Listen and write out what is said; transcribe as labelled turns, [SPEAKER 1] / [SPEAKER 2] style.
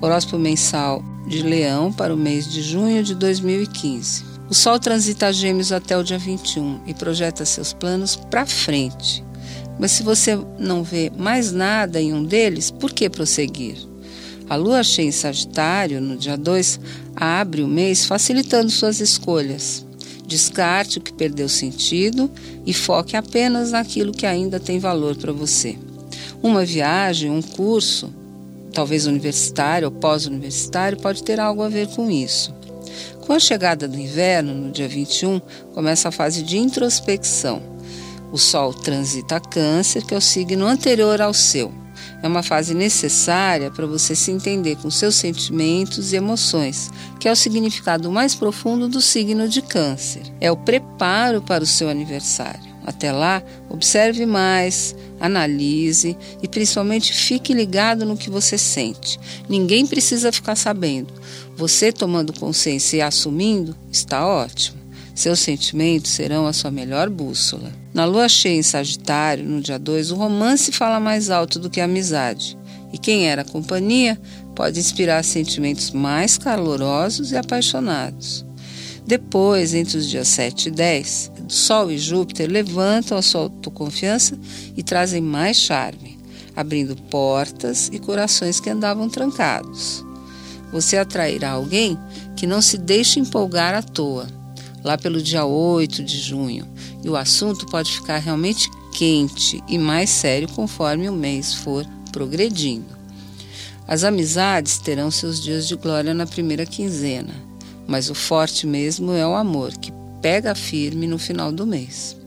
[SPEAKER 1] Horóscopo mensal de Leão para o mês de junho de 2015. O Sol transita Gêmeos até o dia 21 e projeta seus planos para frente. Mas se você não vê mais nada em um deles, por que prosseguir? A lua cheia em Sagitário, no dia 2, abre o mês facilitando suas escolhas. Descarte o que perdeu sentido e foque apenas naquilo que ainda tem valor para você. Uma viagem, um curso, talvez universitário ou pós-universitário, pode ter algo a ver com isso. Com a chegada do inverno, no dia 21, começa a fase de introspecção. O Sol transita Câncer, que é o signo anterior ao seu. É uma fase necessária para você se entender com seus sentimentos e emoções, que é o significado mais profundo do signo de Câncer. É o preparo para o seu aniversário. Até lá, observe mais, analise e principalmente fique ligado no que você sente. Ninguém precisa ficar sabendo. Você tomando consciência e assumindo está ótimo. Seus sentimentos serão a sua melhor bússola. Na lua cheia em Sagitário, no dia 2, o romance fala mais alto do que a amizade. E quem era companhia pode inspirar sentimentos mais calorosos e apaixonados. Depois, entre os dias 7 e 10, Sol e Júpiter levantam a sua autoconfiança e trazem mais charme, abrindo portas e corações que andavam trancados. Você atrairá alguém que não se deixe empolgar à toa, lá pelo dia 8 de junho, e o assunto pode ficar realmente quente e mais sério conforme o mês for progredindo. As amizades terão seus dias de glória na primeira quinzena mas o forte mesmo é o amor, que pega firme no final do mês.